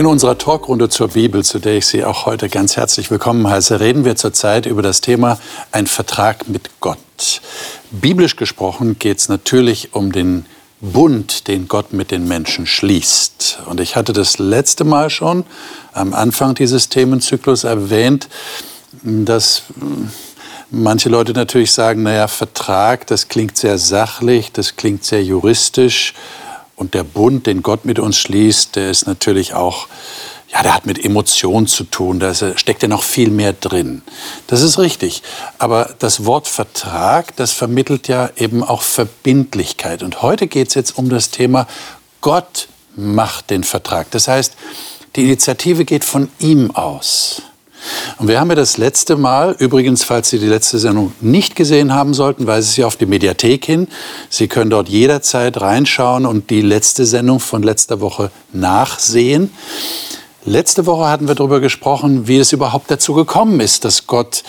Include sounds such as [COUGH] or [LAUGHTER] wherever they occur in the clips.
In unserer Talkrunde zur Bibel, zu der ich Sie auch heute ganz herzlich willkommen heiße, reden wir zurzeit über das Thema ein Vertrag mit Gott. Biblisch gesprochen geht es natürlich um den Bund, den Gott mit den Menschen schließt. Und ich hatte das letzte Mal schon am Anfang dieses Themenzyklus erwähnt, dass manche Leute natürlich sagen, naja, Vertrag, das klingt sehr sachlich, das klingt sehr juristisch. Und der Bund, den Gott mit uns schließt, der ist natürlich auch, ja, der hat mit Emotionen zu tun. Da steckt ja noch viel mehr drin. Das ist richtig. Aber das Wort Vertrag, das vermittelt ja eben auch Verbindlichkeit. Und heute geht es jetzt um das Thema Gott macht den Vertrag. Das heißt, die Initiative geht von ihm aus. Und wir haben ja das letzte Mal, übrigens, falls Sie die letzte Sendung nicht gesehen haben sollten, weise Sie auf die Mediathek hin. Sie können dort jederzeit reinschauen und die letzte Sendung von letzter Woche nachsehen. Letzte Woche hatten wir darüber gesprochen, wie es überhaupt dazu gekommen ist, dass Gott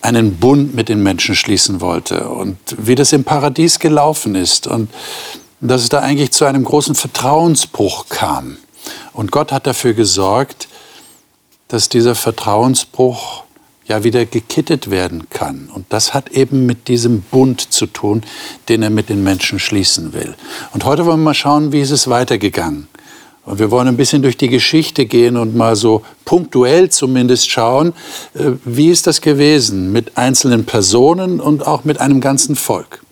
einen Bund mit den Menschen schließen wollte und wie das im Paradies gelaufen ist und dass es da eigentlich zu einem großen Vertrauensbruch kam. Und Gott hat dafür gesorgt, dass dieser Vertrauensbruch ja wieder gekittet werden kann. Und das hat eben mit diesem Bund zu tun, den er mit den Menschen schließen will. Und heute wollen wir mal schauen, wie ist es weitergegangen. Und wir wollen ein bisschen durch die Geschichte gehen und mal so punktuell zumindest schauen, äh, wie ist das gewesen mit einzelnen Personen und auch mit einem ganzen Volk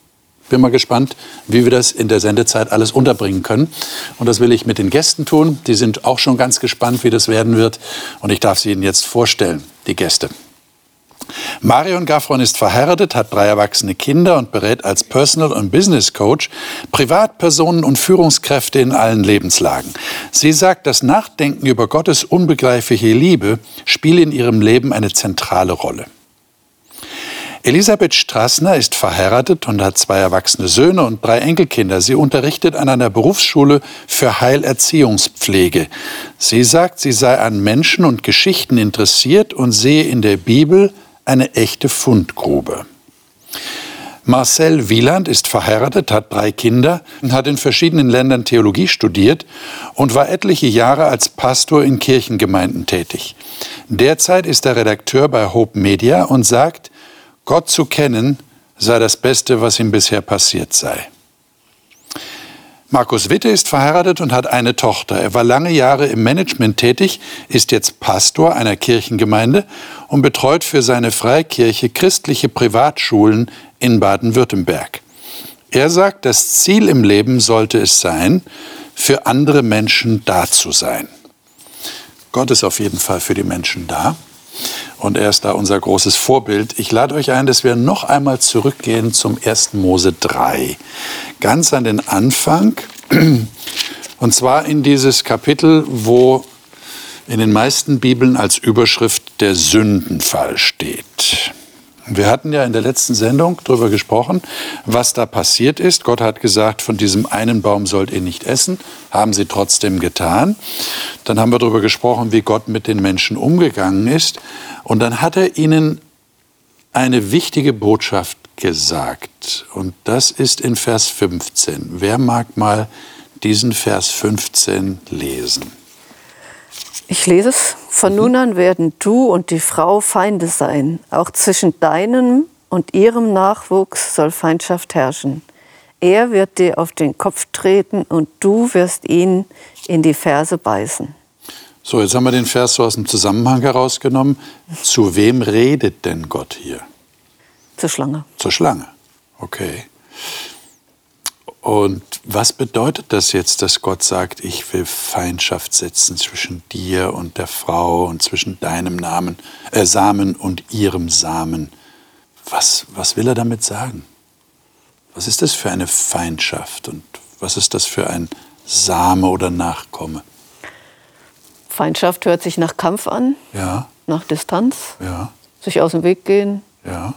bin mal gespannt, wie wir das in der Sendezeit alles unterbringen können. Und das will ich mit den Gästen tun. Die sind auch schon ganz gespannt, wie das werden wird. Und ich darf sie Ihnen jetzt vorstellen, die Gäste. Marion Gaffron ist verheiratet, hat drei erwachsene Kinder und berät als Personal- und Business Coach Privatpersonen und Führungskräfte in allen Lebenslagen. Sie sagt, das Nachdenken über Gottes unbegreifliche Liebe spiele in ihrem Leben eine zentrale Rolle. Elisabeth Strassner ist verheiratet und hat zwei erwachsene Söhne und drei Enkelkinder. Sie unterrichtet an einer Berufsschule für Heilerziehungspflege. Sie sagt, sie sei an Menschen und Geschichten interessiert und sehe in der Bibel eine echte Fundgrube. Marcel Wieland ist verheiratet, hat drei Kinder, hat in verschiedenen Ländern Theologie studiert und war etliche Jahre als Pastor in Kirchengemeinden tätig. Derzeit ist er Redakteur bei Hope Media und sagt, Gott zu kennen sei das Beste, was ihm bisher passiert sei. Markus Witte ist verheiratet und hat eine Tochter. Er war lange Jahre im Management tätig, ist jetzt Pastor einer Kirchengemeinde und betreut für seine Freikirche christliche Privatschulen in Baden-Württemberg. Er sagt, das Ziel im Leben sollte es sein, für andere Menschen da zu sein. Gott ist auf jeden Fall für die Menschen da. Und er ist da unser großes Vorbild. Ich lade euch ein, dass wir noch einmal zurückgehen zum 1. Mose 3. Ganz an den Anfang. Und zwar in dieses Kapitel, wo in den meisten Bibeln als Überschrift der Sündenfall steht. Wir hatten ja in der letzten Sendung darüber gesprochen, was da passiert ist. Gott hat gesagt, von diesem einen Baum sollt ihr nicht essen, haben sie trotzdem getan. Dann haben wir darüber gesprochen, wie Gott mit den Menschen umgegangen ist. Und dann hat er ihnen eine wichtige Botschaft gesagt. Und das ist in Vers 15. Wer mag mal diesen Vers 15 lesen? Ich lese es. Von nun an werden du und die Frau Feinde sein. Auch zwischen deinem und ihrem Nachwuchs soll Feindschaft herrschen. Er wird dir auf den Kopf treten und du wirst ihn in die Ferse beißen. So, jetzt haben wir den Vers so aus dem Zusammenhang herausgenommen. Zu wem redet denn Gott hier? Zur Schlange. Zur Schlange. Okay. Und was bedeutet das jetzt, dass Gott sagt, ich will Feindschaft setzen zwischen dir und der Frau und zwischen deinem Namen, äh, Samen und ihrem Samen? Was, was will er damit sagen? Was ist das für eine Feindschaft und was ist das für ein Same oder Nachkomme? Feindschaft hört sich nach Kampf an, ja. nach Distanz, ja. sich aus dem Weg gehen ja.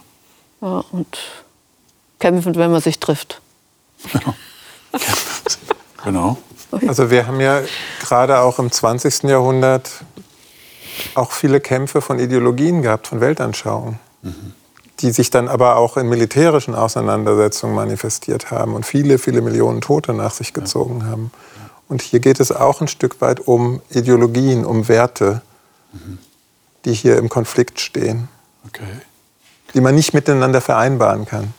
ja und kämpfen, wenn man sich trifft. [LAUGHS] genau. Also wir haben ja gerade auch im 20. Jahrhundert auch viele Kämpfe von Ideologien gehabt, von Weltanschauungen, mhm. die sich dann aber auch in militärischen Auseinandersetzungen manifestiert haben und viele, viele Millionen Tote nach sich gezogen ja. haben. Und hier geht es auch ein Stück weit um Ideologien, um Werte, mhm. die hier im Konflikt stehen. Okay. Die man nicht miteinander vereinbaren kann.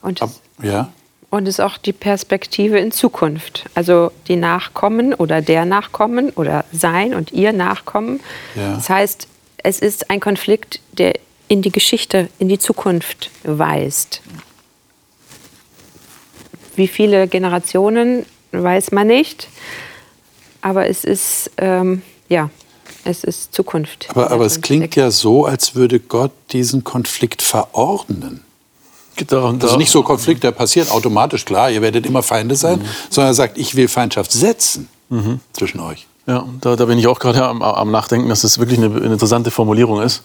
Und Ab, ja. Und es ist auch die Perspektive in Zukunft. Also die Nachkommen oder der Nachkommen oder sein und ihr Nachkommen. Ja. Das heißt, es ist ein Konflikt, der in die Geschichte, in die Zukunft weist. Wie viele Generationen, weiß man nicht. Aber es ist, ähm, ja, es ist Zukunft. Aber, aber es klingt ja so, als würde Gott diesen Konflikt verordnen. Das ist nicht so Konflikt, der passiert automatisch, klar, ihr werdet immer Feinde sein, mhm. sondern er sagt, ich will Feindschaft setzen mhm. zwischen euch. Ja, da, da bin ich auch gerade am, am, Nachdenken, dass das wirklich eine, eine, interessante Formulierung ist.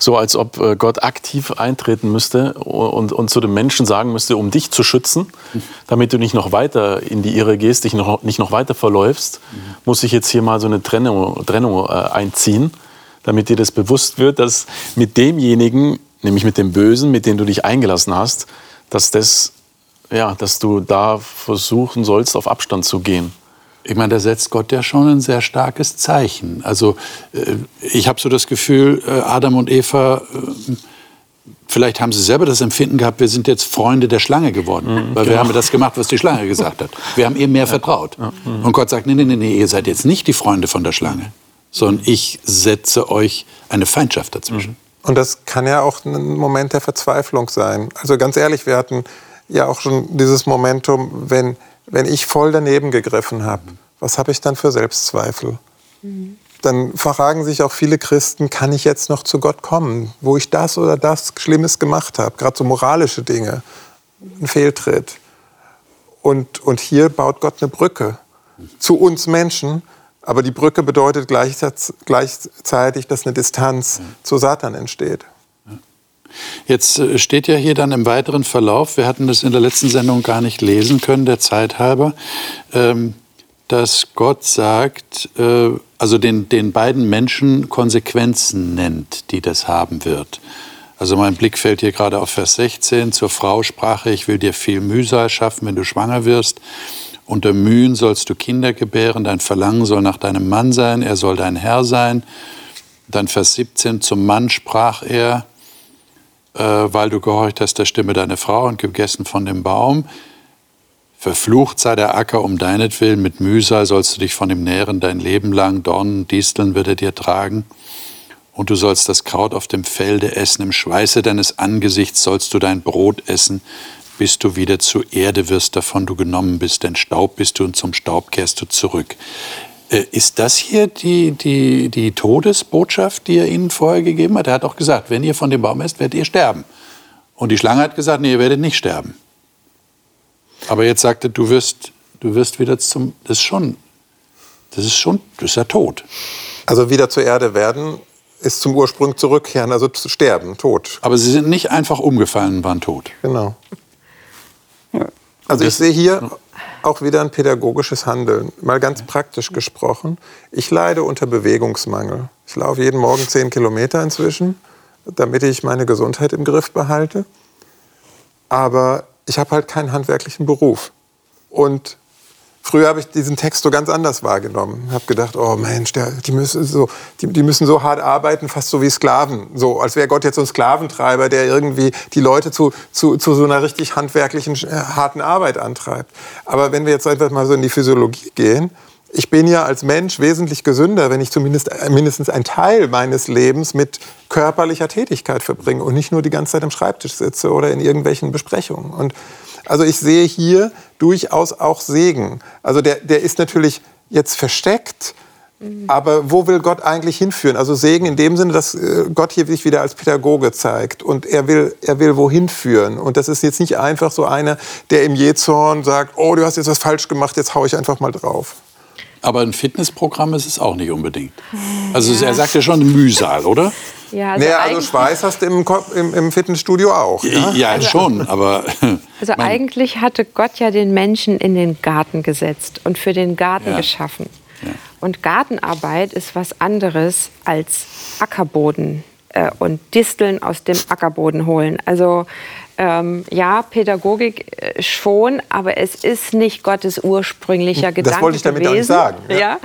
So als ob äh, Gott aktiv eintreten müsste und, und zu den Menschen sagen müsste, um dich zu schützen, [LAUGHS] damit du nicht noch weiter in die Irre gehst, dich noch, nicht noch weiter verläufst, mhm. muss ich jetzt hier mal so eine Trennung, Trennung äh, einziehen, damit dir das bewusst wird, dass mit demjenigen, nämlich mit dem Bösen, mit dem du dich eingelassen hast, dass, das, ja, dass du da versuchen sollst, auf Abstand zu gehen. Ich meine, da setzt Gott ja schon ein sehr starkes Zeichen. Also äh, ich habe so das Gefühl, äh, Adam und Eva, äh, vielleicht haben sie selber das Empfinden gehabt, wir sind jetzt Freunde der Schlange geworden, mhm, weil genau. wir haben das gemacht, was die Schlange gesagt hat. Wir haben ihr mehr ja. vertraut. Ja. Mhm. Und Gott sagt, nee, nee, nee, nee, ihr seid jetzt nicht die Freunde von der Schlange, sondern ich setze euch eine Feindschaft dazwischen. Mhm. Und das kann ja auch ein Moment der Verzweiflung sein. Also ganz ehrlich, wir hatten ja auch schon dieses Momentum, wenn wenn ich voll daneben gegriffen habe, was habe ich dann für Selbstzweifel? Mhm. Dann fragen sich auch viele Christen, kann ich jetzt noch zu Gott kommen, wo ich das oder das Schlimmes gemacht habe, gerade so moralische Dinge, ein Fehltritt. Und, und hier baut Gott eine Brücke zu uns Menschen, aber die Brücke bedeutet gleichzeitig, dass eine Distanz zu Satan entsteht. Jetzt äh, steht ja hier dann im weiteren Verlauf, wir hatten das in der letzten Sendung gar nicht lesen können, der Zeit halber, ähm, dass Gott sagt, äh, also den, den beiden Menschen Konsequenzen nennt, die das haben wird. Also mein Blick fällt hier gerade auf Vers 16. Zur Frau sprach ich will dir viel Mühsal schaffen, wenn du schwanger wirst. Unter Mühen sollst du Kinder gebären, dein Verlangen soll nach deinem Mann sein, er soll dein Herr sein. Dann Vers 17, zum Mann sprach er, äh, weil du gehorcht hast der Stimme deiner Frau und gegessen von dem Baum. Verflucht sei der Acker um deinetwillen, mit Mühsal sollst du dich von ihm nähren dein Leben lang, Dornen, Disteln wird er dir tragen. Und du sollst das Kraut auf dem Felde essen, im Schweiße deines Angesichts sollst du dein Brot essen, bis du wieder zu Erde wirst, davon du genommen bist, denn Staub bist du und zum Staub kehrst du zurück. Äh, ist das hier die, die, die Todesbotschaft, die er ihnen vorher gegeben hat? Er hat auch gesagt, wenn ihr von dem Baum esst, werdet ihr sterben. Und die Schlange hat gesagt, nee, ihr werdet nicht sterben. Aber jetzt sagte, du wirst, du wirst wieder zum, das ist schon, das ist schon, das ist ja tot. Also wieder zur Erde werden ist zum Ursprung zurückkehren, also zu sterben, tot. Aber sie sind nicht einfach umgefallen und waren tot. Genau. Also ich sehe hier auch wieder ein pädagogisches Handeln. Mal ganz praktisch gesprochen. Ich leide unter Bewegungsmangel. Ich laufe jeden Morgen zehn Kilometer inzwischen, damit ich meine Gesundheit im Griff behalte. Aber ich habe halt keinen handwerklichen Beruf. Und Früher habe ich diesen Text so ganz anders wahrgenommen. Ich habe gedacht, oh Mensch, der, die, müssen so, die, die, müssen so hart arbeiten, fast so wie Sklaven. So, als wäre Gott jetzt so ein Sklaventreiber, der irgendwie die Leute zu, zu, zu so einer richtig handwerklichen, äh, harten Arbeit antreibt. Aber wenn wir jetzt einfach mal so in die Physiologie gehen, ich bin ja als Mensch wesentlich gesünder, wenn ich zumindest äh, mindestens einen Teil meines Lebens mit körperlicher Tätigkeit verbringe und nicht nur die ganze Zeit am Schreibtisch sitze oder in irgendwelchen Besprechungen. Und also ich sehe hier durchaus auch Segen. Also der, der ist natürlich jetzt versteckt, aber wo will Gott eigentlich hinführen? Also Segen in dem Sinne, dass äh, Gott hier sich wieder als Pädagoge zeigt und er will, er will wohin führen. Und das ist jetzt nicht einfach so einer, der im Jähzorn sagt, oh, du hast jetzt was falsch gemacht, jetzt hau ich einfach mal drauf. Aber ein Fitnessprogramm ist es auch nicht unbedingt. Also ja. er sagt ja schon Mühsal, oder? Ja, also, naja, also Schweiß hast du im, im, im Fitnessstudio auch. Ja, ja also, schon, aber... [LAUGHS] Also eigentlich hatte Gott ja den Menschen in den Garten gesetzt und für den Garten ja. geschaffen. Ja. Und Gartenarbeit ist was anderes als Ackerboden äh, und Disteln aus dem Ackerboden holen. Also ähm, ja, Pädagogik äh, schon, aber es ist nicht Gottes ursprünglicher Gedanke Das wollte ich damit gewesen. auch nicht sagen. Ja.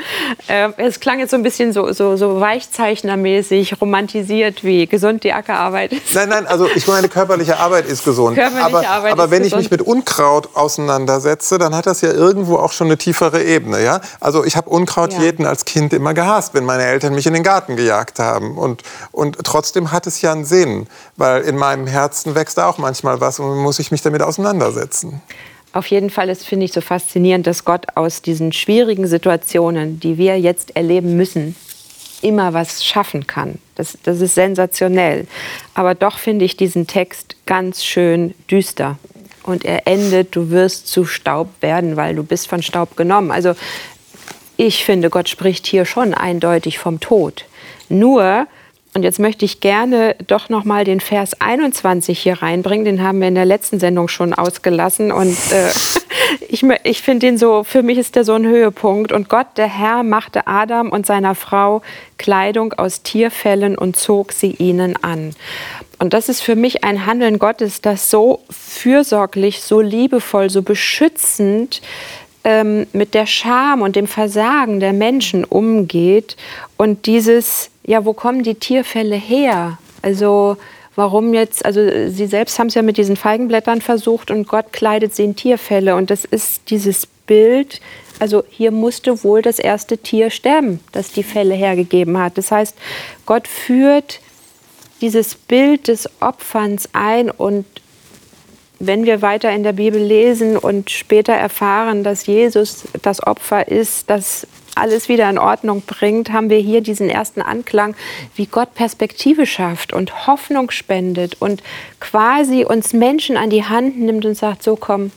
ja. Äh, es klang jetzt so ein bisschen so, so, so weichzeichnermäßig romantisiert, wie gesund die Ackerarbeit ist. Nein, nein, also ich meine, körperliche Arbeit ist gesund. Körperliche aber Arbeit aber ist wenn gesund. ich mich mit Unkraut auseinandersetze, dann hat das ja irgendwo auch schon eine tiefere Ebene. Ja? Also ich habe Unkrautjäten Ja. als Kind immer gehasst, wenn meine Eltern mich in den Garten gejagt haben. Und, und trotzdem hat es ja einen Sinn, weil in meinem Herzen wächst da auch manchmal was und muss ich mich damit auseinandersetzen. Auf jeden Fall ist, finde ich, so faszinierend, dass Gott aus diesen schwierigen Situationen, die wir jetzt erleben müssen, immer was schaffen kann. Das, das ist sensationell. Aber doch finde ich diesen Text ganz schön düster. Und er endet, du wirst zu Staub werden, weil du bist von Staub genommen. Also ich finde, Gott spricht hier schon eindeutig vom Tod. Nur, und jetzt möchte ich gerne doch noch mal den Vers 21 hier reinbringen. Den haben wir in der letzten Sendung schon ausgelassen. Und äh, [LAUGHS] ich, ich finde den so, für mich ist der so ein Höhepunkt. Und Gott, der Herr, machte Adam und seiner Frau Kleidung aus Tierfellen und zog sie ihnen an. Und das ist für mich ein Handeln Gottes, das so fürsorglich, so liebevoll, so beschützend ähm, mit der Scham und dem Versagen der Menschen umgeht und dieses, ja, wo kommen die Tierfälle her? Also warum jetzt, also sie selbst haben es ja mit diesen Feigenblättern versucht und Gott kleidet sie in Tierfälle und das ist dieses Bild, also hier musste wohl das erste Tier sterben, das die Fälle hergegeben hat. Das heißt, Gott führt dieses Bild des Opferns ein und wenn wir weiter in der Bibel lesen und später erfahren, dass Jesus das Opfer ist, das alles wieder in Ordnung bringt, haben wir hier diesen ersten Anklang, wie Gott Perspektive schafft und Hoffnung spendet und quasi uns Menschen an die Hand nimmt und sagt, so komm,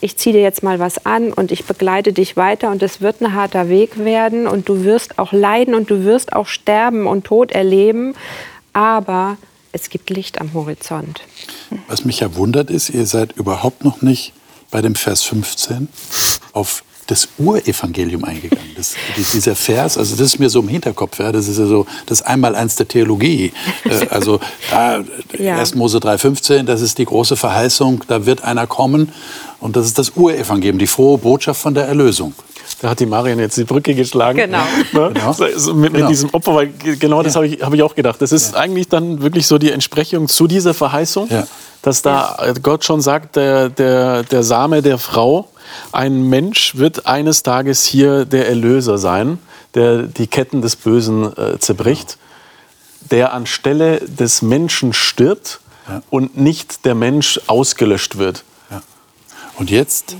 ich ziehe dir jetzt mal was an und ich begleite dich weiter und es wird ein harter Weg werden und du wirst auch leiden und du wirst auch sterben und Tod erleben, aber es gibt Licht am Horizont. Was mich ja wundert ist, ihr seid überhaupt noch nicht bei dem Vers 15 auf das Urevangelium eingegangen. Das, dieser Vers, also das ist mir so im Hinterkopf, ja, das ist ja so das Einmaleins der Theologie. Äh, also da, Ja. 1. Mose 3,15, das ist die große Verheißung, da wird einer kommen und das ist das Urevangelium, die frohe Botschaft von der Erlösung. Da hat die Marion jetzt die Brücke geschlagen. Genau. Ne? Genau. So, mit, Genau. mit diesem Opfer, weil ge- genau das habe ich, hab ich auch gedacht. Das ist eigentlich dann wirklich so die Entsprechung zu dieser Verheißung, Ja. dass da äh, Gott schon sagt, der, der, der Same der Frau, ein Mensch wird eines Tages hier der Erlöser sein, der die Ketten des Bösen äh, zerbricht, der anstelle des Menschen stirbt Ja. und nicht der Mensch ausgelöscht wird. Ja. Und jetzt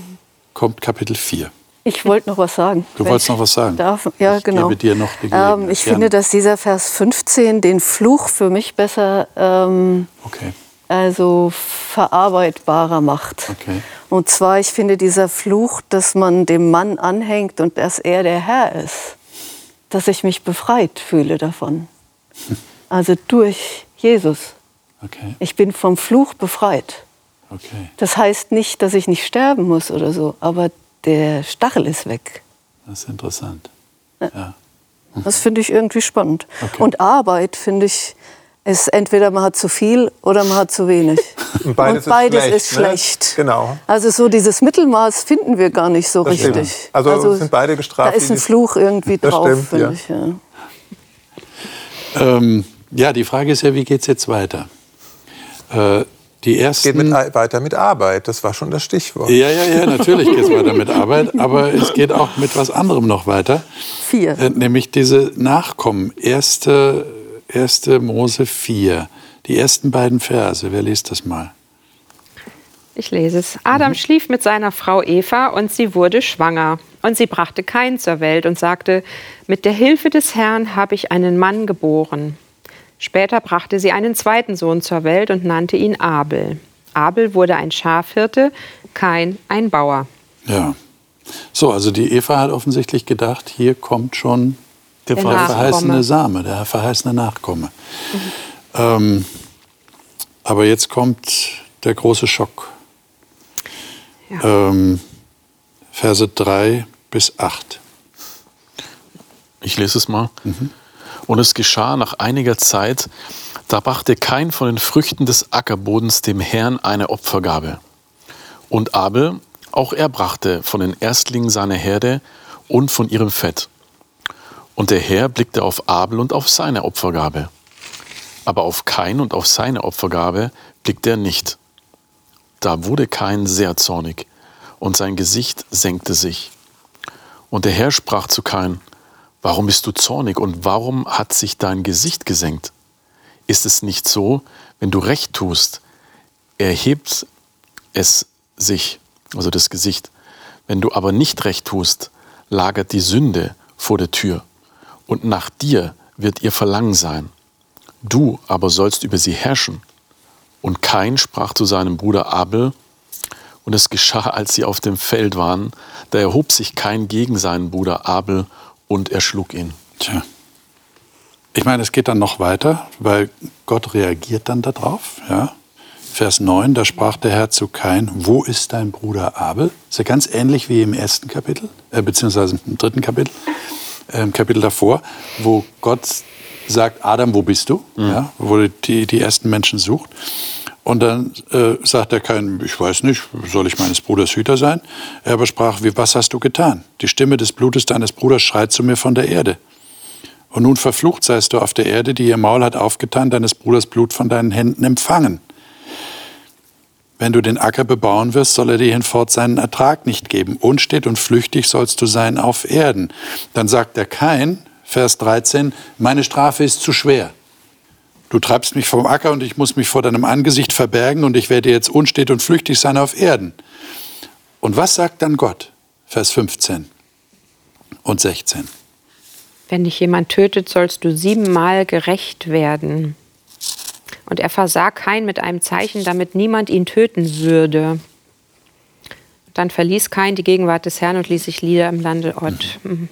kommt Kapitel 4. Ich wollte noch was sagen. Du wolltest noch was sagen? Darf. Ja, Ich genau. gebe dir noch die Gelegenheit. ähm, ich Gerne. finde, dass dieser Vers 15 den Fluch für mich besser ähm, Okay. also verarbeitbarer macht. Okay. Und zwar, ich finde dieser Fluch, dass man dem Mann anhängt und dass er der Herr ist, dass ich mich befreit fühle davon. [LAUGHS] Also durch Jesus. Okay. Ich bin vom Fluch befreit. Okay. Das heißt nicht, dass ich nicht sterben muss oder so, aber der Stachel ist weg. Das ist interessant. Ja. [LAUGHS] Das finde ich irgendwie spannend. Okay. Und Arbeit, finde ich, ist entweder man hat zu viel oder man hat zu wenig. [LAUGHS] Und beides, Und beides ist ist schlecht. schlecht. Ne? Genau. Also so dieses Mittelmaß finden wir gar nicht so Das stimmt. richtig. Also sind beide gestraft, Da ist ein Fluch irgendwie drauf, finde ja. ich. Ja. Ähm, ja, die Frage ist ja, wie geht es jetzt weiter? Äh, die Es geht ersten. mit, weiter mit Arbeit. Das war schon das Stichwort. ja, ja, ja, natürlich geht es weiter mit [LAUGHS] Arbeit, aber es geht auch mit was anderem noch weiter, Vier. äh, nämlich diese Nachkommen. Erste, erste Mose 4, die ersten beiden Verse. Wer liest das mal? Ich lese es. Adam schlief mit seiner Frau Eva und sie wurde schwanger. Und sie brachte Kain zur Welt und sagte, mit der Hilfe des Herrn habe ich einen Mann geboren. Später brachte sie einen zweiten Sohn zur Welt und nannte ihn Abel. Abel wurde ein Schafhirte, Kain ein Bauer. Ja. So, also die Eva hat offensichtlich gedacht, hier kommt schon Der Der verheißene. Same, der verheißene Nachkomme. Ähm, aber jetzt kommt der große Schock. Ja. Ähm, Verse 3 bis 8. Ich lese es mal. Und es geschah nach einiger Zeit, Da brachte kein von den Früchten des Ackerbodens dem Herrn eine Opfergabe. Und Abel, auch er brachte von den Erstlingen seiner Herde und von ihrem Fett. Und der Herr blickte auf Abel und auf seine Opfergabe. Aber auf Kain und auf seine Opfergabe blickte er nicht. Da wurde Kain sehr zornig, und sein Gesicht senkte sich. Und der Herr sprach zu Kain, Warum bist du zornig und warum hat sich dein Gesicht gesenkt? Ist es nicht so, wenn du recht tust, erhebt es sich, also das Gesicht. Wenn du aber nicht recht tust, lagert die Sünde vor der Tür und nach dir wird ihr Verlangen sein. Du aber sollst über sie herrschen. Und Kain sprach zu seinem Bruder Abel, und es geschah, als sie auf dem Feld waren, da erhob sich Kain gegen seinen Bruder Abel und erschlug ihn. Tja. Ich meine, es geht dann noch weiter, weil Gott reagiert dann darauf. Ja? Vers 9, da sprach der Herr zu Kain, wo ist dein Bruder Abel? Ist ja ganz ähnlich wie im ersten Kapitel, äh, beziehungsweise im dritten Kapitel äh, Kapitel davor, wo Gott sagt, Adam, wo bist du? Mhm. Ja, wo die, die ersten Menschen sucht. Und dann äh, sagt er kein, ich weiß nicht, soll ich meines Bruders Hüter sein? Er aber sprach, wie, was hast du getan? Die Stimme des Blutes deines Bruders schreit zu mir von der Erde. Und nun verflucht seist du auf der Erde, die ihr Maul hat aufgetan, deines Bruders Blut von deinen Händen empfangen. Wenn du den Acker bebauen wirst, soll er dir hinfort seinen Ertrag nicht geben. Unstet und flüchtig sollst du sein auf Erden. Dann sagt der Kain, Vers 13, meine Strafe ist zu schwer. Du treibst mich vom Acker und ich muss mich vor deinem Angesicht verbergen und ich werde jetzt unstet und flüchtig sein auf Erden. Und was sagt dann Gott? Vers 15 und 16. Wenn dich jemand tötet, sollst du siebenmal gerecht werden. Und er versah Kain mit einem Zeichen, damit niemand ihn töten würde. Dann verließ Kain die Gegenwart des Herrn und ließ sich Lieder im Lande Ort. Mhm.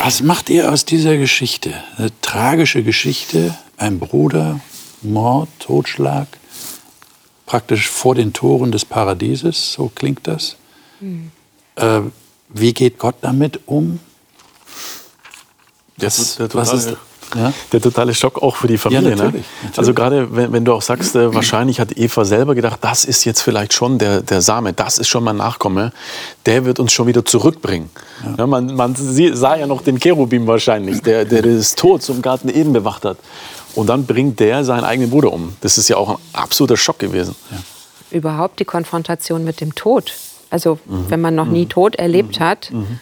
Was macht ihr aus dieser Geschichte? Eine tragische Geschichte, ein Bruder, Mord, Totschlag, praktisch vor den Toren des Paradieses, so klingt das. Mhm. Äh, wie geht Gott damit um? Das, der was ist, ja? Der totale Schock auch für die Familie. Ja, natürlich, ne? natürlich. Also gerade wenn, wenn, du auch sagst, äh, wahrscheinlich hat Eva selber gedacht, das ist jetzt vielleicht schon der, der Same, das ist schon mein Nachkomme, der wird uns schon wieder zurückbringen. Ja. ja man, man sah ja noch den Cherubim wahrscheinlich, der, der das Tod zum Garten Eden bewacht hat. Und dann bringt der seinen eigenen Bruder um. Das ist ja auch ein absoluter Schock gewesen. Überhaupt die Konfrontation mit dem Tod. Also mhm. wenn man noch nie mhm. Tod erlebt mhm. hat, mhm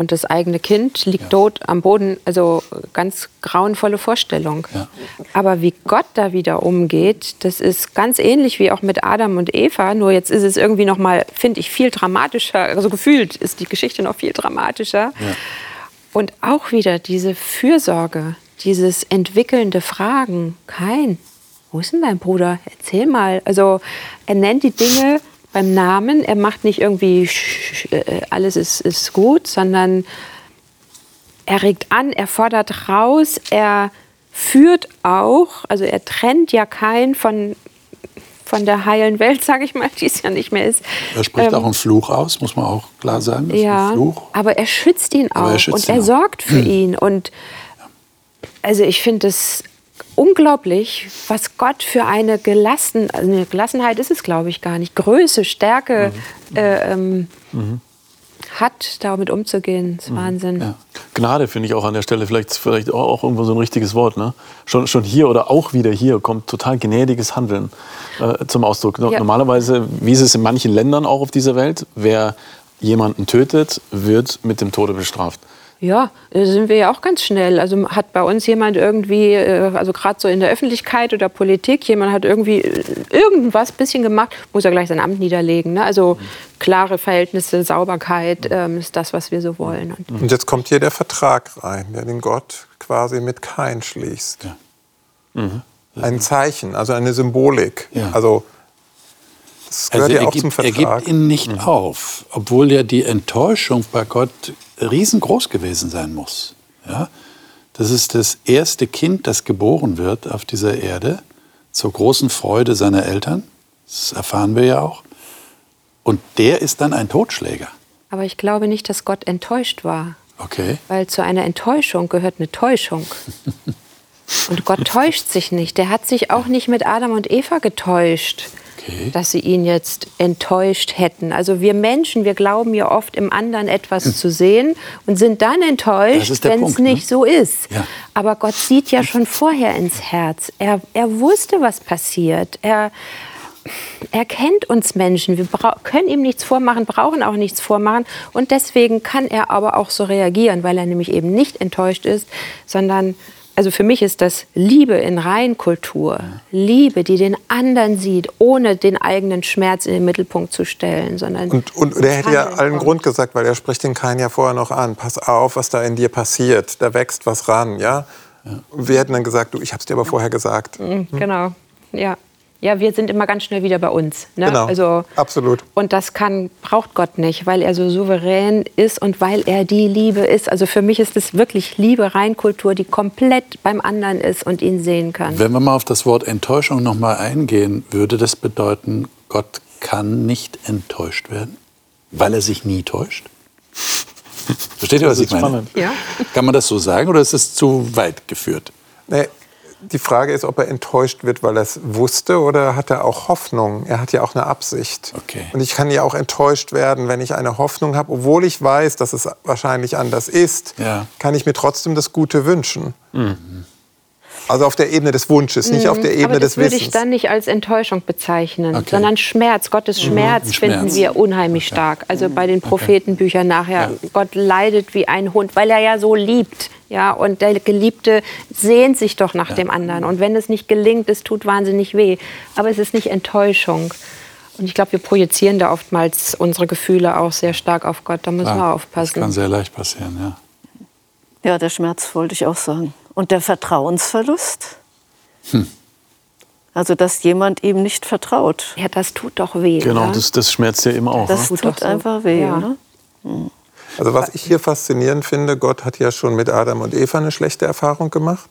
und das eigene Kind liegt ja. tot am Boden. Also ganz grauenvolle Vorstellung. Ja. Aber wie Gott da wieder umgeht, das ist ganz ähnlich wie auch mit Adam und Eva. Nur jetzt ist es irgendwie noch mal, finde ich, viel dramatischer. Also gefühlt ist die Geschichte noch viel dramatischer. Ja. Und auch wieder diese Fürsorge, dieses entwickelnde Fragen. Kein, wo ist denn dein Bruder? Erzähl mal. Also er nennt die Dinge beim Namen. Er macht nicht irgendwie äh, alles ist, ist gut, sondern er regt an, er fordert raus, er führt auch, also er trennt ja keinen von, von der heilen Welt, [LAUGHS] sage ich mal, die es ja nicht mehr ist. Er spricht ähm, auch einen Fluch aus, muss man auch klar sagen. ja, aber er schützt ihn auch er schützt und er sorgt für hm. ihn. Und also ich finde es unglaublich, was Gott für eine gelassen, also eine Gelassenheit ist es, glaube ich, gar nicht, Größe, Stärke mhm. äh, ähm, mhm. hat, damit umzugehen. Das ist mhm. Wahnsinn. Ja. Gnade finde ich auch an der Stelle vielleicht, vielleicht auch irgendwo so ein richtiges Wort. Ne? Schon, schon hier oder auch wieder hier kommt total gnädiges Handeln äh, zum Ausdruck. Ja. Normalerweise, wie ist es in manchen Ländern auch auf dieser Welt, wer jemanden tötet, wird mit dem Tode bestraft. Ja, da sind wir ja auch ganz schnell. Also hat bei uns jemand irgendwie, äh, also gerade so in der Öffentlichkeit oder Politik, jemand hat irgendwie äh, irgendwas bisschen gemacht, muss er gleich sein Amt niederlegen. Ne? Also klare Verhältnisse, Sauberkeit ähm, ist das, was wir so wollen. Und jetzt kommt hier der Vertrag rein, der den Gott quasi mit Kain schließt. Ja. Mhm. Ein Zeichen, also eine Symbolik. Ja. Also das gehört also ja auch gibt, zum Vertrag. Er gibt ihn nicht mhm. auf, obwohl ja die Enttäuschung bei Gott riesengroß gewesen sein muss. Ja? Das ist das erste Kind, das geboren wird auf dieser Erde, zur großen Freude seiner Eltern. Das erfahren wir ja auch. Und der ist dann ein Totschläger. Aber ich glaube nicht, dass Gott enttäuscht war. Okay. Weil zu einer Enttäuschung gehört eine Täuschung. [LAUGHS] Und Gott täuscht sich nicht. Der hat sich auch nicht mit Adam und Eva getäuscht. Okay. dass sie ihn jetzt enttäuscht hätten. Also wir Menschen, wir glauben ja oft im anderen etwas hm. zu sehen und sind dann enttäuscht, wenn es nicht ne? so ist. Ja. Aber Gott sieht ja schon vorher ins Herz. Er, er wusste, was passiert. Er, er kennt uns Menschen. Wir können ihm nichts vormachen, brauchen auch nichts vormachen. Und deswegen kann er aber auch so reagieren, weil er nämlich eben nicht enttäuscht ist, sondern also für mich ist das Liebe in Reinkultur. Liebe, die den anderen sieht, ohne den eigenen Schmerz in den Mittelpunkt zu stellen. Sondern und, und er hätte ja allen kommt. Grund gesagt, weil er spricht den Kain ja vorher noch an. Pass auf, was da in dir passiert. Da wächst was ran, ja? ja. Wir hätten dann gesagt, du, ich habe es dir aber vorher gesagt. Mhm, hm? Genau, ja ja, wir sind immer ganz schnell wieder bei uns. Ne? Genau, also, absolut. Und das kann, braucht Gott nicht, weil er so souverän ist und weil er die Liebe ist. Also für mich ist es wirklich Liebe, Reinkultur, die komplett beim anderen ist und ihn sehen kann. Wenn wir mal auf das Wort Enttäuschung noch mal eingehen, würde das bedeuten, Gott kann nicht enttäuscht werden, weil er sich nie täuscht? [LAUGHS] Versteht ihr, was ich meine? Ja. Kann man das so sagen oder ist es zu weit geführt? Nee, die Frage ist, ob er enttäuscht wird, weil er es wusste oder hat er auch Hoffnung? Er hat ja auch eine Absicht. Okay. Und ich kann ja auch enttäuscht werden, wenn ich eine Hoffnung habe, obwohl ich weiß, dass es wahrscheinlich anders ist, ja. kann ich mir trotzdem das Gute wünschen. Mhm. Also auf der Ebene des Wunsches, nicht auf mhm. der Ebene Aber des Wissens. Das würde ich dann nicht als Enttäuschung bezeichnen, okay. sondern Schmerz. Gottes mhm. Schmerz mhm. finden wir unheimlich okay. stark. Also bei den Prophetenbüchern nachher. Ja. Gott leidet wie ein Hund, weil er ja so liebt. Ja, und der Geliebte sehnt sich doch nach ja. dem anderen. Und wenn es nicht gelingt, es tut wahnsinnig weh. Aber es ist nicht Enttäuschung. Und ich glaube, wir projizieren da oftmals unsere Gefühle auch sehr stark auf Gott. Da müssen ja, wir aufpassen. Das kann sehr leicht passieren, ja. Ja, der Schmerz wollte ich auch sagen. Und der Vertrauensverlust? Hm. Also, dass jemand ihm nicht vertraut. Ja, das tut doch weh. Genau, das, das, schmerzt ja immer auch. Das ne? tut, einfach weh, ja. oder? Hm. Also was ich hier faszinierend finde, Gott hat ja schon mit Adam und Eva eine schlechte Erfahrung gemacht.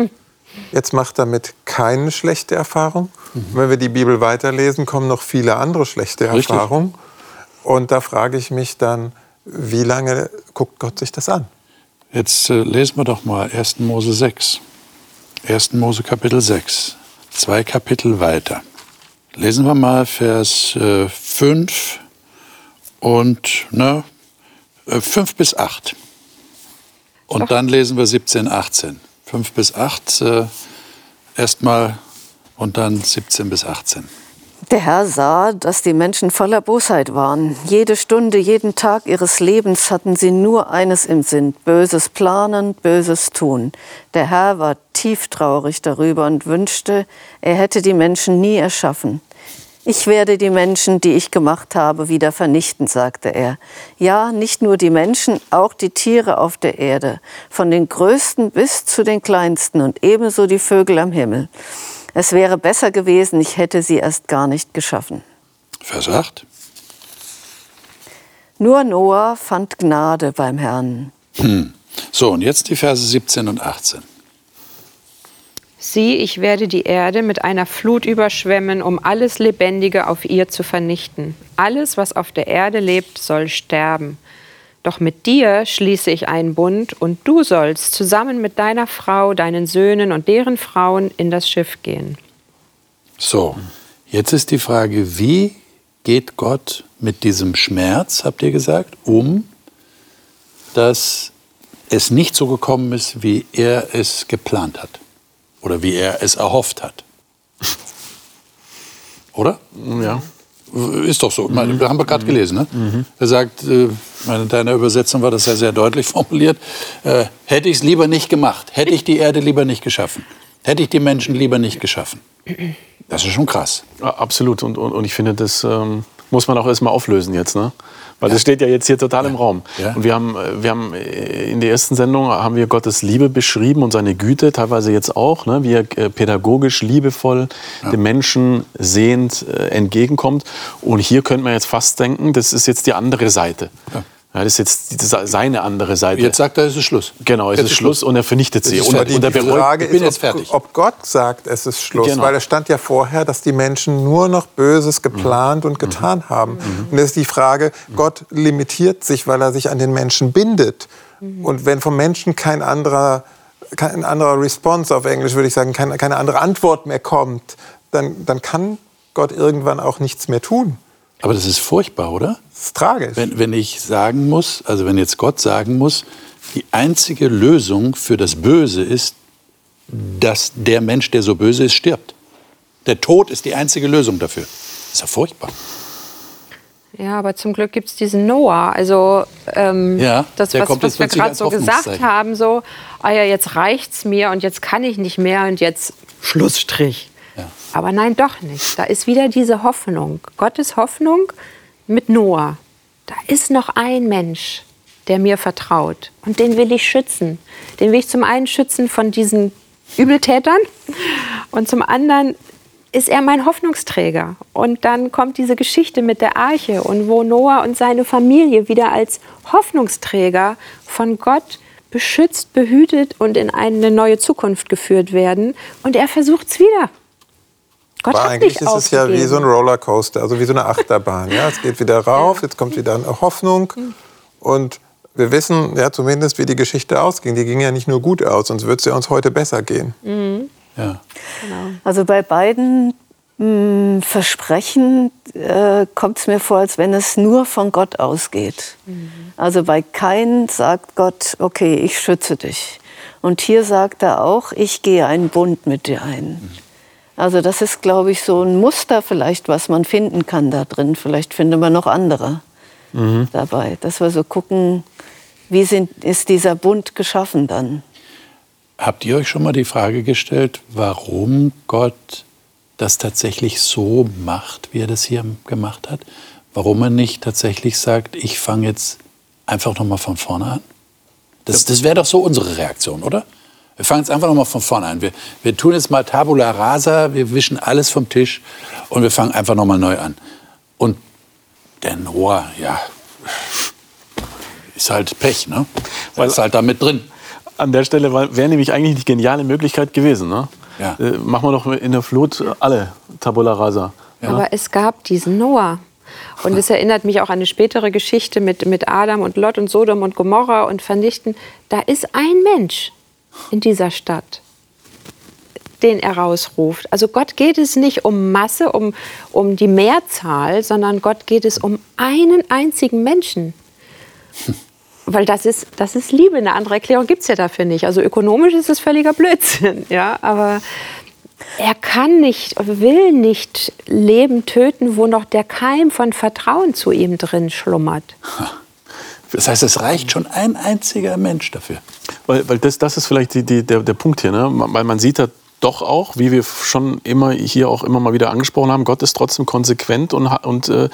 Jetzt macht er mit keine schlechte Erfahrung. Mhm. Wenn wir die Bibel weiterlesen, kommen noch viele andere schlechte. Erfahrungen. Und da frage ich mich dann, wie lange guckt Gott sich das an? Jetzt äh, lesen wir doch mal 1. Mose 6. 1. Mose Kapitel 6. Zwei Kapitel weiter. Lesen wir mal Vers äh, 5 und ne, 5 äh, bis 8. Und Ach. dann lesen wir 17, 18. 5 bis 8 äh, erstmal und dann 17 bis 18. Der Herr sah, dass die Menschen voller Bosheit waren. Jede Stunde, jeden Tag ihres Lebens hatten sie nur eines im Sinn, Böses planen, Böses tun. Der Herr war tief traurig darüber und wünschte, er hätte die Menschen nie erschaffen. Ich werde die Menschen, die ich gemacht habe, wieder vernichten, sagte er. Ja, nicht nur die Menschen, auch die Tiere auf der Erde, von den größten bis zu den kleinsten und ebenso die Vögel am Himmel. Es wäre besser gewesen, ich hätte sie erst gar nicht geschaffen. Vers 8. Nur Noah fand Gnade beim Herrn. Hm. So, und jetzt die Verse 17 und 18. Sieh, ich werde die Erde mit einer Flut überschwemmen, um alles Lebendige auf ihr zu vernichten. Alles, was auf der Erde lebt, soll sterben. Doch mit dir schließe ich einen Bund und du sollst zusammen mit deiner Frau, deinen Söhnen und deren Frauen in das Schiff gehen. So, jetzt ist die Frage, wie geht Gott mit diesem Schmerz, habt ihr gesagt, um, dass es nicht so gekommen ist, wie er es geplant hat oder wie er es erhofft hat? Oder? Ja. Ist doch so. Mhm. haben wir gerade mhm. gelesen. Ne? Mhm. Er sagt, äh, in deiner Übersetzung war das ja sehr deutlich formuliert, äh, hätte ich es lieber nicht gemacht, hätte ich die Erde lieber nicht geschaffen, hätte ich die Menschen lieber nicht geschaffen. Das ist schon krass. Absolut. Und, und, und ich finde, das ähm, muss man auch erstmal auflösen jetzt. Ne? Weil ja. das steht ja jetzt hier total ja. im Raum. Ja. Und wir haben, äh, wir haben äh, in der ersten Sendung haben wir Gottes Liebe beschrieben und seine Güte, teilweise jetzt auch, ne? wie er äh, pädagogisch, liebevoll dem Menschen sehend entgegenkommt. Und hier könnte man jetzt fast denken, das ist jetzt die andere Seite. Ja, das ist jetzt seine andere Seite. Jetzt sagt er, es ist Schluss. Genau, es jetzt ist Schluss und er vernichtet sie. Und, und, die, die Frage ist, jetzt fertig. Ob, ob, Gott sagt, es ist Schluss. Genau. Weil es stand ja vorher, dass die Menschen nur noch Böses geplant mhm. und getan mhm. haben. Mhm. Und das ist die Frage, Gott limitiert sich, weil er sich an den Menschen bindet. Mhm. Und wenn vom Menschen kein anderer kein anderer Response auf Englisch, würde ich sagen, keine, keine andere Antwort mehr kommt, dann, dann kann Gott irgendwann auch nichts mehr tun. Aber das ist furchtbar, oder? Das ist tragisch. Wenn, wenn ich sagen muss, also wenn jetzt Gott sagen muss, die einzige Lösung für das Böse ist, dass der Mensch, der so böse ist, stirbt. Der Tod ist die einzige Lösung dafür. Das ist ja furchtbar. Ja, aber zum Glück gibt es diesen Noah. Also ähm, ja, das, was, was wir gerade so gesagt haben, so, ah ja, jetzt reicht's mir und jetzt kann ich nicht mehr und jetzt Schlussstrich. Aber nein, doch nicht. Da ist wieder diese Hoffnung. Gottes Hoffnung mit Noah. Da ist noch ein Mensch, der mir vertraut. Und den will ich schützen. Den will ich zum einen schützen von diesen Übeltätern und zum anderen ist er mein Hoffnungsträger. Und dann kommt diese Geschichte mit der Arche und wo Noah und seine Familie wieder als Hoffnungsträger von Gott beschützt, behütet und in eine neue Zukunft geführt werden. Und er versucht es wieder. Gott Aber eigentlich ist es ja wie so ein Rollercoaster, also wie so eine Achterbahn. Ja, es geht wieder rauf, jetzt kommt wieder eine Hoffnung. Und wir wissen ja zumindest, wie die Geschichte ausging. Die ging ja nicht nur gut aus, sonst würde es ja uns heute besser gehen. Mhm. Ja. Genau. Also bei beiden mh, hm, Versprechen äh, kommt es mir vor, als wenn es nur von Gott ausgeht. Mhm. Also bei keinem sagt Gott, okay, ich schütze dich. Und hier sagt er auch, ich gehe einen Bund mit dir ein. Mhm. Also das ist, glaube ich, so ein Muster vielleicht, was man finden kann da drin. Vielleicht findet man noch andere mhm. dabei, dass wir so gucken, wie sind, ist dieser Bund geschaffen dann. Habt ihr euch schon mal die Frage gestellt, warum Gott das tatsächlich so macht, wie er das hier gemacht hat? Warum er nicht tatsächlich sagt, ich fange jetzt einfach noch mal von vorne an? Das, das wäre doch so unsere Reaktion, oder? Wir fangen jetzt einfach noch mal von vorne an. Wir, wir tun jetzt mal Tabula Rasa, wir wischen alles vom Tisch und wir fangen einfach noch mal neu an. Und der Noah, ja, ist halt Pech, ne? Weil ist halt da mit drin an der Stelle wäre nämlich eigentlich die geniale Möglichkeit gewesen. Ne? Ja. Äh, machen wir doch in der Flut alle Tabula Rasa. Ja. Aber es gab diesen Noah. Und es erinnert mich auch an eine spätere Geschichte mit, mit Adam und Lot und Sodom und Gomorra und Vernichten. Da ist ein Mensch in dieser Stadt, den er rausruft. Also Gott geht es nicht um Masse, um, um die Mehrzahl, sondern Gott geht es um einen einzigen Menschen. weil das ist, das ist Liebe. Eine andere Erklärung gibt es ja dafür nicht. Also ökonomisch ist es völliger Blödsinn. [LAUGHS] Ja? Aber er kann nicht, will nicht Leben töten, wo noch der Keim von Vertrauen zu ihm drin schlummert. Das heißt, es reicht schon ein einziger Mensch dafür. Weil, weil das, das ist vielleicht die, die, der, der Punkt hier. Ne? Weil man sieht, da doch auch, wie wir schon immer hier auch immer mal wieder angesprochen haben, Gott ist trotzdem konsequent und, und äh,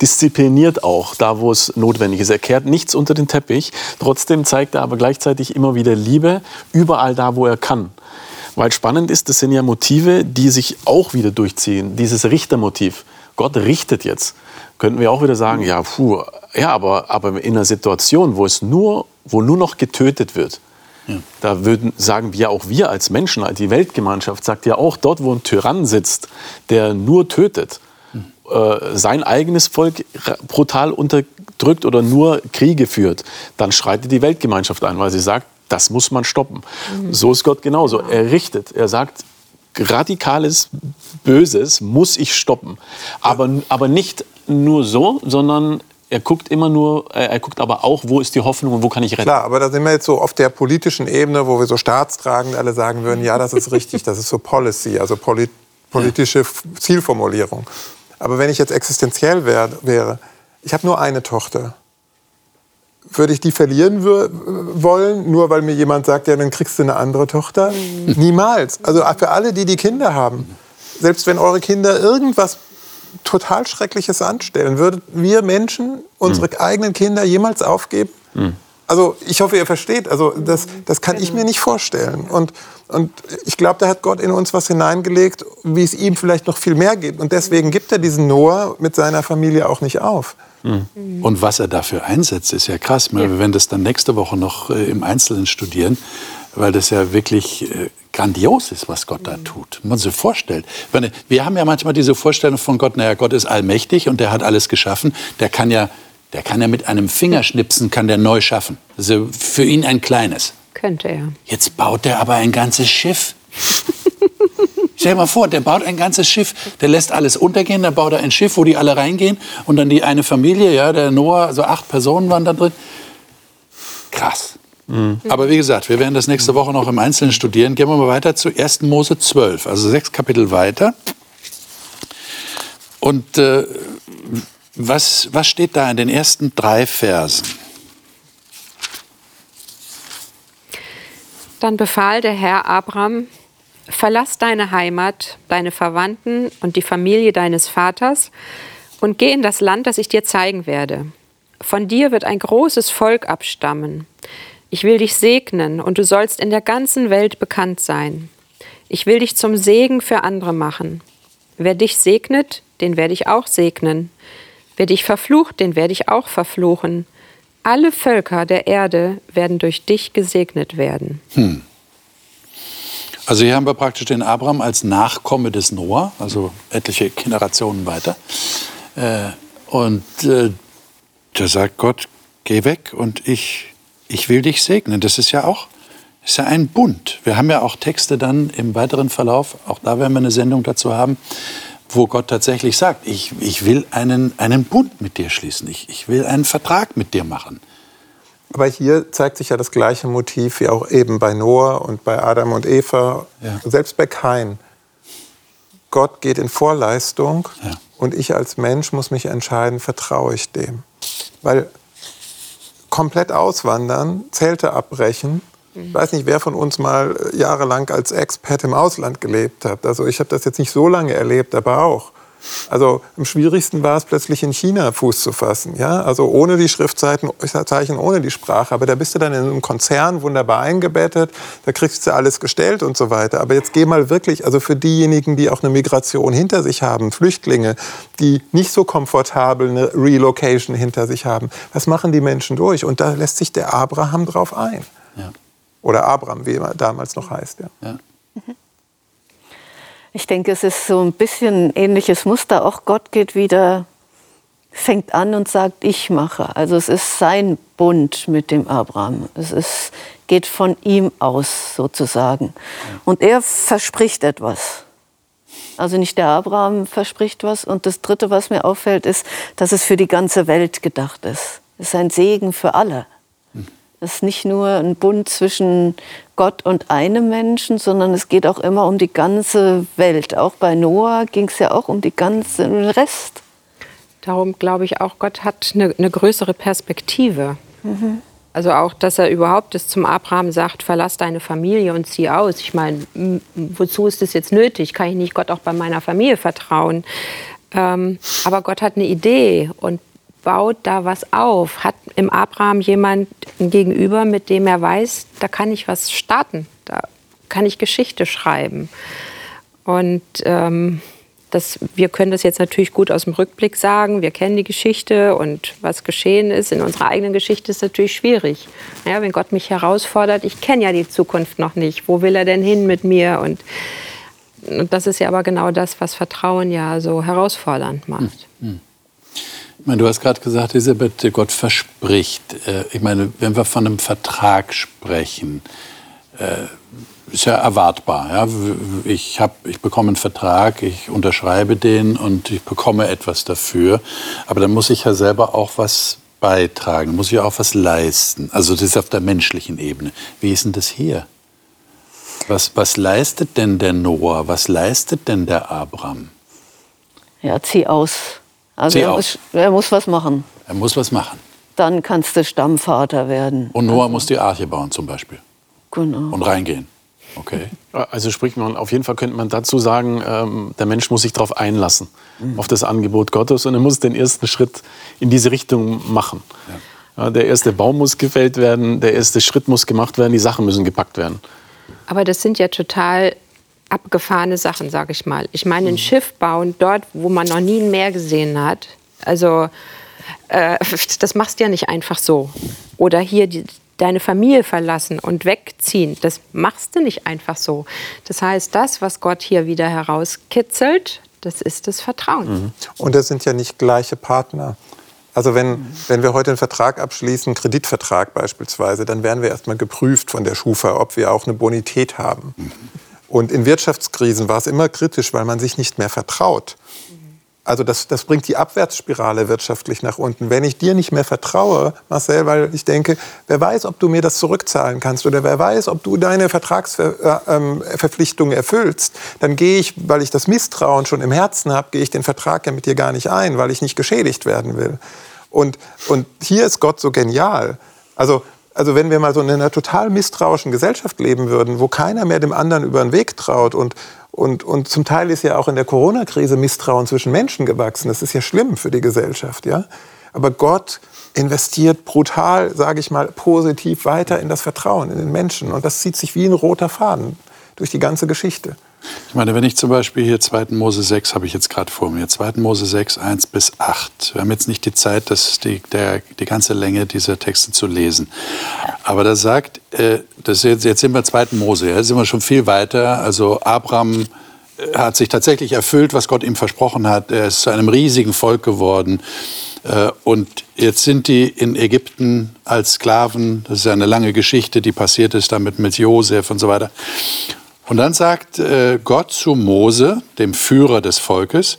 diszipliniert auch da, wo es notwendig ist. Er kehrt nichts unter den Teppich. Trotzdem zeigt er aber gleichzeitig immer wieder Liebe überall da, wo er kann. Weil spannend ist, das sind ja Motive, die sich auch wieder durchziehen. Dieses Richtermotiv. Gott richtet jetzt. Könnten wir auch wieder sagen, ja, puh, ja, aber, aber in einer Situation, wo es nur, wo nur noch getötet wird, da würden, sagen wir auch wir als Menschen, die Weltgemeinschaft sagt ja auch, dort wo ein Tyrann sitzt, der nur tötet, mhm. äh, sein eigenes Volk brutal unterdrückt oder nur Kriege führt, dann schreitet die Weltgemeinschaft ein, weil sie sagt, das muss man stoppen. Mhm. So ist Gott genauso. Er richtet, er sagt, radikales Böses muss ich stoppen. Aber, aber nicht nur so, sondern er guckt immer nur, äh, er guckt aber auch, wo ist die Hoffnung und wo kann ich retten. Klar, aber da sind wir jetzt so auf der politischen Ebene, wo wir so staatstragend alle sagen würden, ja, das ist richtig, das ist so Policy, also polit politische Zielformulierung. Aber wenn ich jetzt existenziell wär, wäre, ich habe nur eine Tochter, würde ich die verlieren wollen, nur weil mir jemand sagt, ja, dann kriegst du eine andere Tochter? Niemals. Also für alle, die die Kinder haben, selbst wenn eure Kinder irgendwas total Schreckliches anstellen. Würden wir Menschen unsere mhm. eigenen Kinder jemals aufgeben? Mhm. Also ich hoffe, ihr versteht. Also das, das kann ich mir nicht vorstellen. Und, und ich glaube, da hat Gott in uns was hineingelegt, wie es ihm vielleicht noch viel mehr gibt. Und deswegen gibt er diesen Noah mit seiner Familie auch nicht auf. Mhm. Und was er dafür einsetzt, ist ja krass. Wir werden das dann nächste Woche noch äh, im Einzelnen studieren, weil das ja wirklich äh, grandios ist, was Gott da tut. Man sich vorstellt. Wir haben ja manchmal diese Vorstellung von Gott, naja, Gott ist allmächtig und der hat alles geschaffen. Der kann ja, der kann ja mit einem Fingerschnipsen kann der neu schaffen. Also für ihn ein kleines. Könnte er. Jetzt baut er aber ein ganzes Schiff. [LAUGHS] Stell dir mal vor, der baut ein ganzes Schiff, der lässt alles untergehen, dann baut er ein Schiff, wo die alle reingehen und dann die eine Familie, ja, der Noah, so acht Personen waren da drin. Krass. Mhm. Aber wie gesagt, wir werden das nächste Woche noch im Einzelnen studieren. Gehen wir mal weiter zu 1. Mose 12, also sechs Kapitel weiter. Und äh, was, was steht da in den ersten drei Versen? Dann befahl der Herr Abraham, verlass deine Heimat, deine Verwandten und die Familie deines Vaters und geh in das Land, das ich dir zeigen werde. Von dir wird ein großes Volk abstammen. Ich will dich segnen und du sollst in der ganzen Welt bekannt sein. Ich will dich zum Segen für andere machen. Wer dich segnet, den werde ich auch segnen. Wer dich verflucht, den werde ich auch verfluchen. Alle Völker der Erde werden durch dich gesegnet werden. Hm. Also hier haben wir praktisch den Abraham als Nachkomme des Noah, also etliche Generationen weiter. Äh, und äh, da sagt Gott, geh weg und ich ich will dich segnen. Das ist ja auch ist ja ein Bund. Wir haben ja auch Texte dann im weiteren Verlauf, auch da werden wir eine Sendung dazu haben, wo Gott tatsächlich sagt, ich, ich will einen, einen Bund mit dir schließen, ich, ich will einen Vertrag mit dir machen. Aber hier zeigt sich ja das gleiche Motiv wie auch eben bei Noah und bei Adam und Eva, ja. selbst bei Kain. Gott geht in Vorleistung ja. und ich als Mensch muss mich entscheiden, vertraue ich dem. Weil komplett auswandern, Zelte abbrechen. Ich weiß nicht, wer von uns mal jahrelang als Expat im Ausland gelebt hat. Also ich habe das jetzt nicht so lange erlebt, aber auch. Also am schwierigsten war es plötzlich in China Fuß zu fassen, ja, also ohne die Schriftzeichen, ohne die Sprache. Aber da bist du dann in einem Konzern wunderbar eingebettet, da kriegst du alles gestellt und so weiter. Aber jetzt geh mal wirklich, also für diejenigen, die auch eine Migration hinter sich haben, Flüchtlinge, die nicht so komfortabel eine Relocation hinter sich haben, was machen die Menschen durch? Und da lässt sich der Abraham drauf ein. Ja. Oder Abraham, wie er damals noch heißt. Ja. ja. Mhm. Ich denke, es ist so ein bisschen ein ähnliches Muster. Auch Gott geht wieder, fängt an und sagt, ich mache. Also es ist sein Bund mit dem Abraham. Es ist, geht von ihm aus sozusagen. Und er verspricht etwas. Also nicht der Abraham verspricht was. Und das Dritte, was mir auffällt, ist, dass es für die ganze Welt gedacht ist. Es ist ein Segen für alle. Es ist nicht nur ein Bund zwischen Gott und einem Menschen, sondern es geht auch immer um die ganze Welt. Auch bei Noah ging es ja auch um den Rest. Darum glaube ich auch, Gott hat eine, eine größere Perspektive. Mhm. Also auch, dass er überhaupt es zum Abraham sagt, verlass deine Familie und zieh aus. Ich meine, wozu ist das jetzt nötig? Kann ich nicht Gott auch bei meiner Familie vertrauen? Ähm, aber Gott hat eine Idee und baut da was auf? Hat im Abraham jemand gegenüber, mit dem er weiß, da kann ich was starten, da kann ich Geschichte schreiben? Und ähm, das, wir können das jetzt natürlich gut aus dem Rückblick sagen. Wir kennen die Geschichte und was geschehen ist in unserer eigenen Geschichte ist natürlich schwierig. Ja, wenn Gott mich herausfordert, ich kenne ja die Zukunft noch nicht. Wo will er denn hin mit mir? Und, und das ist ja aber genau das, was Vertrauen ja so herausfordernd macht. Mhm. Ich meine, du hast gerade gesagt, Elisabeth, Gott verspricht. Äh, ich meine, wenn wir von einem Vertrag sprechen, äh, ist ja erwartbar. Ich, hab, ich bekomme einen Vertrag, ich unterschreibe den und ich bekomme etwas dafür. Aber dann muss ich ja selber auch was beitragen, muss ich auch was leisten. Also das ist auf der menschlichen Ebene. Wie ist denn das hier? Was, was leistet denn der Noah? Was leistet denn der Abraham? Ja, zieh aus. Also er muss, er muss, was machen. Er muss was machen. Dann kannst du Stammvater werden. Und Noah also. muss die Arche bauen zum Beispiel. Genau. Und reingehen. Okay. Also spricht man, auf jeden Fall könnte man dazu sagen, ähm, der Mensch muss sich darauf einlassen, mhm. auf das Angebot Gottes und er muss den ersten Schritt in diese Richtung machen. Ja. Ja, der erste Baum muss gefällt werden, der erste Schritt muss gemacht werden, die Sachen müssen gepackt werden. Aber das sind ja total abgefahrene Sachen, sage ich mal. Ich meine, ein mhm. Schiff bauen dort, wo man noch nie ein Meer gesehen hat. Also äh, [LAUGHS] das machst du ja nicht einfach so. Oder hier die, deine Familie verlassen und wegziehen, das machst du nicht einfach so. Das heißt, das, was Gott hier wieder herauskitzelt, das ist das Vertrauen. Mhm. Und das sind ja nicht gleiche Partner. Also wenn, wenn wir heute einen Vertrag abschließen, einen Kreditvertrag beispielsweise, dann werden wir erstmal geprüft von der Schufa, ob wir auch eine Bonität haben. Und in Wirtschaftskrisen war es immer kritisch, weil man sich nicht mehr vertraut. Also das, das bringt die Abwärtsspirale wirtschaftlich nach unten. Wenn ich dir nicht mehr vertraue, Marcel, weil ich denke, wer weiß, ob du mir das zurückzahlen kannst oder wer weiß, ob du deine Vertragsverpflichtungen äh, ähm, erfüllst, dann gehe ich, weil ich das Misstrauen schon im Herzen habe, gehe ich den Vertrag ja mit dir gar nicht ein, weil ich nicht geschädigt werden will. Und, und hier ist Gott so genial. Also also wenn wir mal so in einer total misstrauischen Gesellschaft leben würden, wo keiner mehr dem anderen über den Weg traut und, und, und zum Teil ist ja auch in der Corona-Krise Misstrauen zwischen Menschen gewachsen. Das ist ja schlimm für die Gesellschaft, ja. Aber Gott investiert brutal, sage ich mal, positiv weiter in das Vertrauen in den Menschen. Und das zieht sich wie ein roter Faden durch die ganze Geschichte. Ich meine, wenn ich zum Beispiel hier 2. Mose 6 habe ich jetzt gerade vor mir, 2. Mose 6, 1 bis 8. Wir haben jetzt nicht die Zeit, das, die, der, die ganze Länge dieser Texte zu lesen. Aber da sagt, äh, das jetzt, jetzt sind wir 2. Mose, ja, sind wir schon viel weiter. Also Abraham äh, hat sich tatsächlich erfüllt, was Gott ihm versprochen hat. Er ist zu einem riesigen Volk geworden. Äh, und jetzt sind die in Ägypten als Sklaven. Das ist eine lange Geschichte, die passiert ist damit mit Josef und so weiter. Und dann sagt äh, Gott zu Mose, dem Führer des Volkes,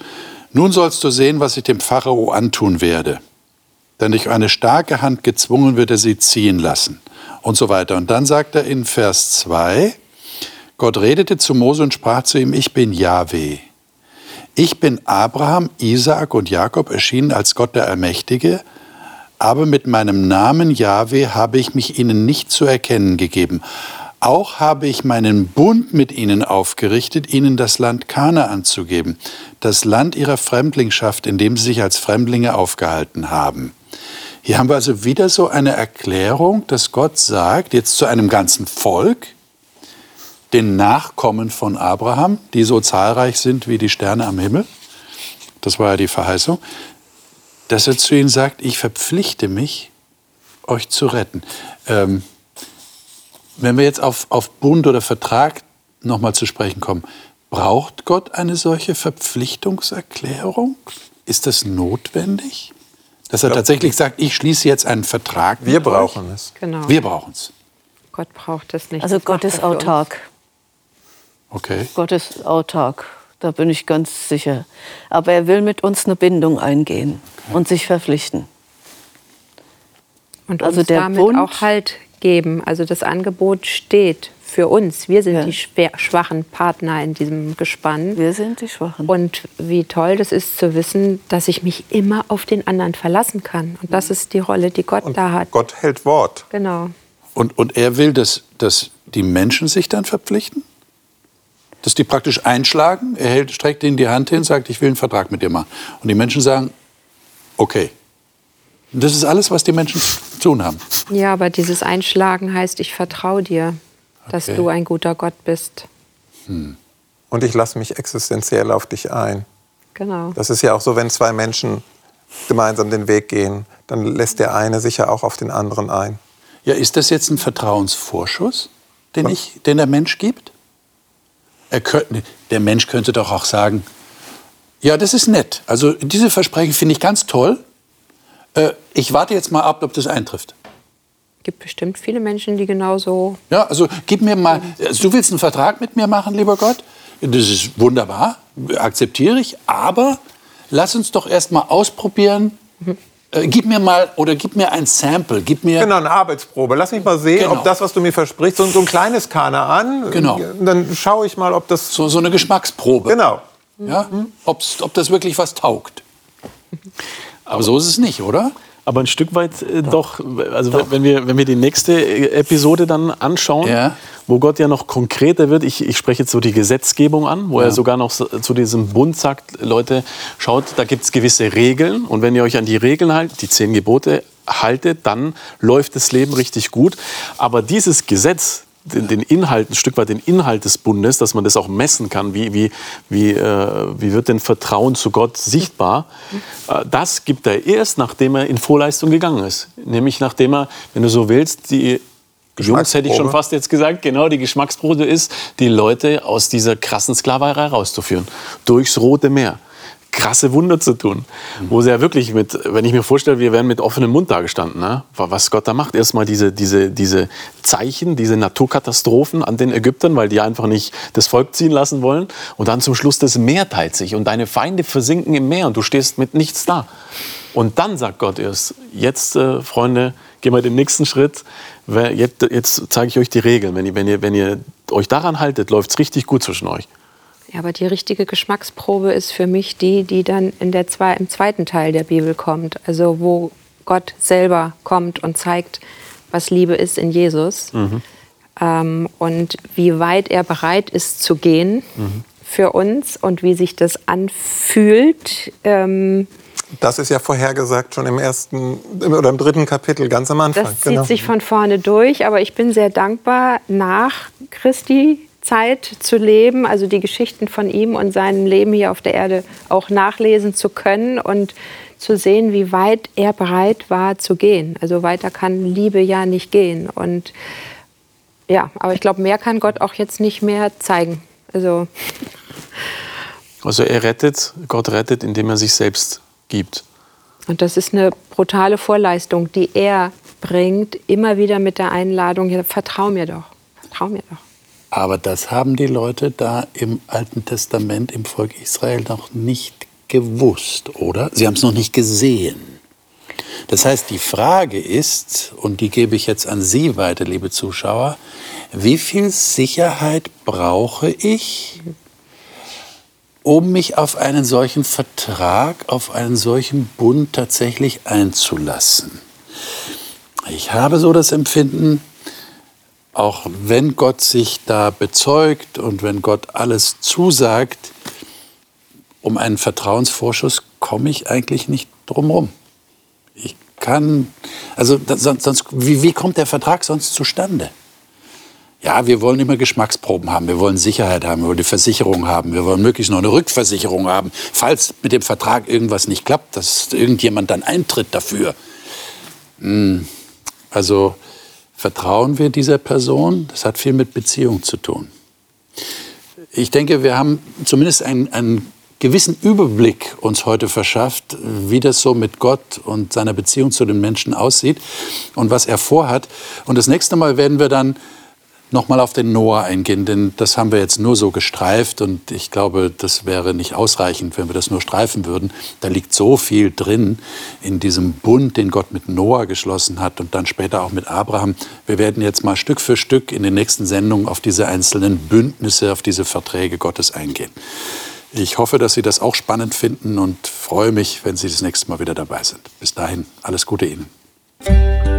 nun sollst du sehen, was ich dem Pharao antun werde. Denn durch eine starke Hand gezwungen wird er sie ziehen lassen. Und so weiter. Und dann sagt er in Vers 2, Gott redete zu Mose und sprach zu ihm, ich bin Yahweh. Ich bin Abraham, Isaak und Jakob erschienen als Gott der Allmächtige, aber mit meinem Namen Yahweh habe ich mich ihnen nicht zu erkennen gegeben. Auch habe ich meinen Bund mit ihnen aufgerichtet, ihnen das Land Kana anzugeben, das Land ihrer Fremdlingschaft, in dem sie sich als Fremdlinge aufgehalten haben. Hier haben wir also wieder so eine Erklärung, dass Gott sagt, jetzt zu einem ganzen Volk, den Nachkommen von Abraham, die so zahlreich sind wie die Sterne am Himmel, das war ja die Verheißung, dass er zu ihnen sagt, ich verpflichte mich, euch zu retten. Ähm, wenn wir jetzt auf, auf Bund oder Vertrag nochmal zu sprechen kommen, braucht Gott eine solche Verpflichtungserklärung? Ist das notwendig? Dass er tatsächlich sagt, ich schließe jetzt einen Vertrag. Wir brauchen euch. es. Genau. Wir brauchen es. Gott braucht es nicht. Also das Gott ist autark. Okay. Gott ist autark. Da bin ich ganz sicher. Aber er will mit uns eine Bindung eingehen okay. und sich verpflichten. Und also der damit Bund auch Halt geben. Also das Angebot steht für uns. Wir sind ja. die schwachen Partner in diesem Gespann. Wir sind die Schwachen. Und wie toll das ist zu wissen, dass ich mich immer auf den anderen verlassen kann. Und das ist die Rolle, die Gott und da hat. Gott hält Wort. Genau. Und, und er will, dass, dass die Menschen sich dann verpflichten? Dass die praktisch einschlagen? Er hält, streckt ihnen die Hand hin, sagt, ich will einen Vertrag mit dir machen. Und die Menschen sagen, okay. Und das ist alles, was die Menschen tun haben. Ja, aber dieses Einschlagen heißt, ich vertraue dir, dass okay. du ein guter Gott bist. Hm. Und ich lasse mich existenziell auf dich ein. Genau. Das ist ja auch so, wenn zwei Menschen gemeinsam den Weg gehen, dann lässt der eine sich ja auch auf den anderen ein. Ja, ist das jetzt ein Vertrauensvorschuss, den, ich, den der Mensch gibt? Könnte, der Mensch könnte doch auch sagen, ja, das ist nett. Also diese Versprechen finde ich ganz toll. Äh, ich warte jetzt mal ab, ob das eintrifft. Es gibt bestimmt viele Menschen, die genauso. Ja, also gib mir mal. Also du willst einen Vertrag mit mir machen, lieber Gott? Das ist wunderbar, akzeptiere ich. Aber lass uns doch erst mal ausprobieren. Mhm. Äh, gib mir mal oder gib mir ein Sample, gib mir genau eine Arbeitsprobe. Lass mich mal sehen, genau. ob das, was du mir versprichst, so, so ein kleines Kana an. Genau. Dann schaue ich mal, ob das so, so eine Geschmacksprobe. Genau. Ja, mhm. ob das wirklich was taugt. Aber so ist es nicht, oder? Aber ein Stück weit äh, doch. Also doch. Wenn, wir, wenn wir die nächste äh, Episode dann anschauen, ja. wo Gott ja noch konkreter wird, ich, ich spreche jetzt so die Gesetzgebung an, wo ja. er sogar noch zu diesem Bund sagt, Leute, schaut, da gibt es gewisse Regeln und wenn ihr euch an die Regeln haltet, die zehn Gebote haltet, dann läuft das Leben richtig gut. Aber dieses Gesetz, den, den, Inhalt, ein Stück weit den Inhalt des Bundes, dass man das auch messen kann, wie, wie, wie, äh, wie wird denn Vertrauen zu Gott sichtbar, äh, das gibt er erst, nachdem er in Vorleistung gegangen ist. Nämlich nachdem er, wenn du so willst, die Jungs hätte ich schon fast jetzt gesagt, genau, die Geschmacksprobe ist, die Leute aus dieser krassen Sklaverei rauszuführen. Durchs Rote Meer krasse Wunder zu tun. Wo sie ja wirklich mit, wenn ich mir vorstelle, wir wären mit offenem Mund da gestanden, ne? was Gott da macht. Erstmal diese, diese, diese Zeichen, diese Naturkatastrophen an den Ägyptern, weil die einfach nicht das Volk ziehen lassen wollen. Und dann zum Schluss das Meer teilt sich und deine Feinde versinken im Meer und du stehst mit nichts da. Und dann sagt Gott erst, jetzt, äh, Freunde, gehen wir den nächsten Schritt. Jetzt, jetzt zeige ich euch die Regeln. Wenn ihr, wenn ihr, wenn ihr euch daran haltet, läuft es richtig gut zwischen euch. Ja, aber die richtige Geschmacksprobe ist für mich die, die dann in der zwei, im zweiten Teil der Bibel kommt. Also wo Gott selber kommt und zeigt, was Liebe ist in Jesus. Mhm. Ähm, und wie weit er bereit ist zu gehen mhm. für uns und wie sich das anfühlt. Ähm, das ist ja vorhergesagt schon im ersten oder im dritten Kapitel, ganz am Anfang. Das zieht genau. sich von vorne durch, aber ich bin sehr dankbar, nach Christi Zeit zu leben, also die Geschichten von ihm und seinem Leben hier auf der Erde auch nachlesen zu können und zu sehen, wie weit er bereit war zu gehen. Also weiter kann Liebe ja nicht gehen. Und ja, aber ich glaube, mehr kann Gott auch jetzt nicht mehr zeigen. Also, [LAUGHS] also er rettet, Gott rettet, indem er sich selbst gibt. Und das ist eine brutale Vorleistung, die er bringt, immer wieder mit der Einladung, ja, vertrau mir doch, vertrau mir doch. Aber das haben die Leute da im Alten Testament im Volk Israel noch nicht gewusst, oder? Sie haben es noch nicht gesehen. Das heißt, die Frage ist, und die gebe ich jetzt an Sie weiter, liebe Zuschauer, wie viel Sicherheit brauche ich, um mich auf einen solchen Vertrag, auf einen solchen Bund tatsächlich einzulassen? Ich habe so das Empfinden, auch wenn Gott sich da bezeugt und wenn Gott alles zusagt, um einen Vertrauensvorschuss komme ich eigentlich nicht drumherum. Ich kann, also sonst, sonst wie, wie kommt der Vertrag sonst zustande? Ja, wir wollen immer Geschmacksproben haben, wir wollen Sicherheit haben, wir wollen die Versicherung haben, wir wollen möglichst noch eine Rückversicherung haben, falls mit dem Vertrag irgendwas nicht klappt, dass irgendjemand dann eintritt dafür. Hm, also Vertrauen wir dieser Person? Das hat viel mit Beziehung zu tun. Ich denke, wir haben zumindest einen, einen gewissen Überblick uns heute verschafft, wie das so mit Gott und seiner Beziehung zu den Menschen aussieht und was er vorhat. Und das nächste Mal werden wir dann nochmal auf den Noah eingehen, denn das haben wir jetzt nur so gestreift und ich glaube, das wäre nicht ausreichend, wenn wir das nur streifen würden. Da liegt so viel drin in diesem Bund, den Gott mit Noah geschlossen hat und dann später auch mit Abraham. Wir werden jetzt mal Stück für Stück in den nächsten Sendungen auf diese einzelnen Bündnisse, auf diese Verträge Gottes eingehen. Ich hoffe, dass Sie das auch spannend finden und freue mich, wenn Sie das nächste Mal wieder dabei sind. Bis dahin, alles Gute Ihnen.